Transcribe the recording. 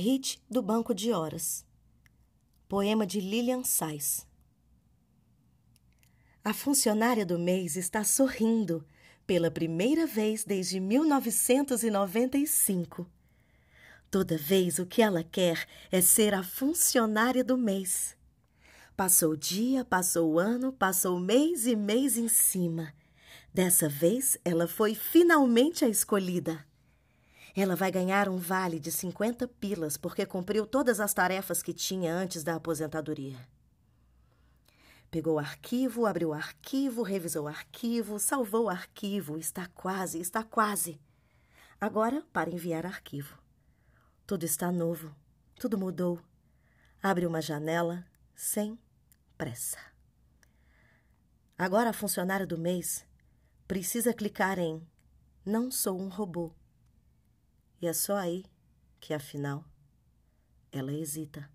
Hit do Banco de Horas. Poema de Lilian Sais. A funcionária do mês está sorrindo pela primeira vez desde 1995. Toda vez o que ela quer é ser a funcionária do mês. Passou o dia, passou o ano, passou mês e mês em cima. Dessa vez ela foi finalmente a escolhida. Ela vai ganhar um vale de 50 pilas porque cumpriu todas as tarefas que tinha antes da aposentadoria. Pegou o arquivo, abriu o arquivo, revisou o arquivo, salvou o arquivo. Está quase, está quase. Agora, para enviar arquivo. Tudo está novo, tudo mudou. Abre uma janela sem pressa. Agora a funcionária do mês precisa clicar em Não sou um robô. E é só aí que, afinal, ela hesita.